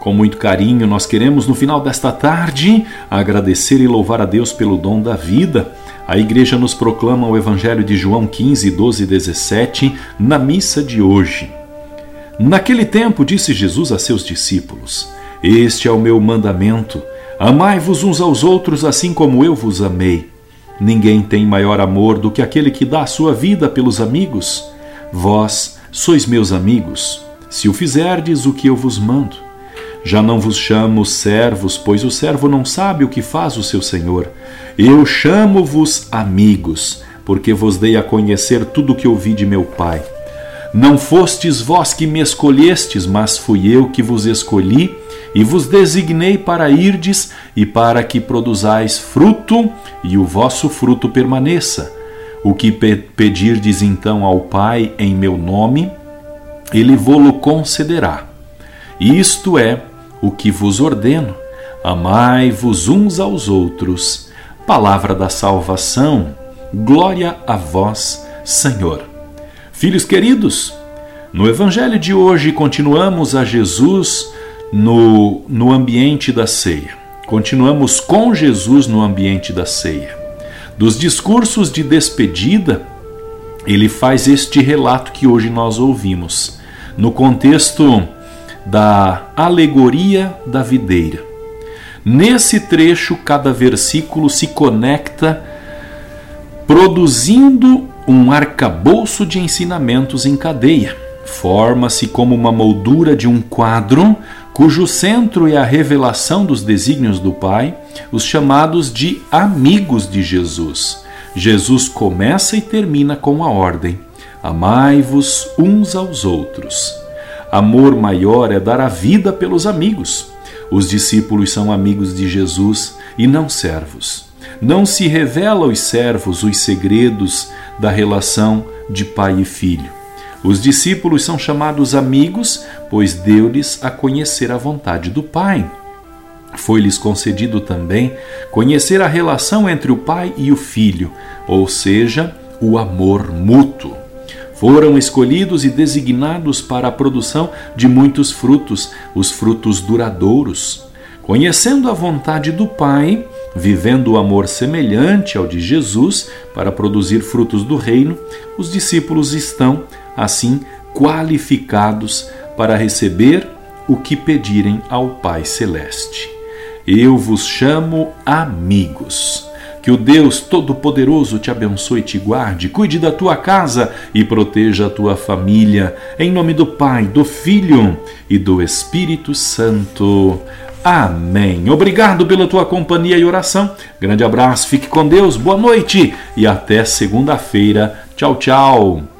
com muito carinho, nós queremos no final desta tarde agradecer e louvar a Deus pelo dom da vida a igreja nos proclama o Evangelho de João 15, 12 e 17 na missa de hoje. Naquele tempo disse Jesus a seus discípulos: Este é o meu mandamento: amai-vos uns aos outros assim como eu vos amei. Ninguém tem maior amor do que aquele que dá a sua vida pelos amigos. Vós sois meus amigos, se o fizerdes o que eu vos mando. Já não vos chamo servos, pois o servo não sabe o que faz o seu senhor. Eu chamo-vos amigos, porque vos dei a conhecer tudo o que ouvi de meu Pai. Não fostes vós que me escolhestes, mas fui eu que vos escolhi e vos designei para irdes e para que produzais fruto e o vosso fruto permaneça. O que pedirdes então ao Pai em meu nome, ele vô-lo concederá. Isto é o que vos ordeno: amai-vos uns aos outros. Palavra da salvação, glória a vós, Senhor. Filhos queridos, no Evangelho de hoje continuamos a Jesus no, no ambiente da ceia. Continuamos com Jesus no ambiente da ceia. Dos discursos de despedida, ele faz este relato que hoje nós ouvimos. No contexto da alegoria da videira. Nesse trecho, cada versículo se conecta, produzindo um arcabouço de ensinamentos em cadeia. Forma-se como uma moldura de um quadro cujo centro é a revelação dos desígnios do Pai, os chamados de amigos de Jesus. Jesus começa e termina com a ordem: Amai-vos uns aos outros. Amor maior é dar a vida pelos amigos. Os discípulos são amigos de Jesus e não servos. Não se revela aos servos os segredos da relação de pai e filho. Os discípulos são chamados amigos, pois deu-lhes a conhecer a vontade do Pai. Foi-lhes concedido também conhecer a relação entre o Pai e o Filho, ou seja, o amor mútuo. Foram escolhidos e designados para a produção de muitos frutos, os frutos duradouros. Conhecendo a vontade do Pai, vivendo o amor semelhante ao de Jesus para produzir frutos do reino, os discípulos estão, assim, qualificados para receber o que pedirem ao Pai Celeste. Eu vos chamo amigos. Que o Deus Todo-Poderoso te abençoe e te guarde, cuide da tua casa e proteja a tua família. Em nome do Pai, do Filho e do Espírito Santo. Amém. Obrigado pela tua companhia e oração. Grande abraço, fique com Deus, boa noite e até segunda-feira. Tchau, tchau.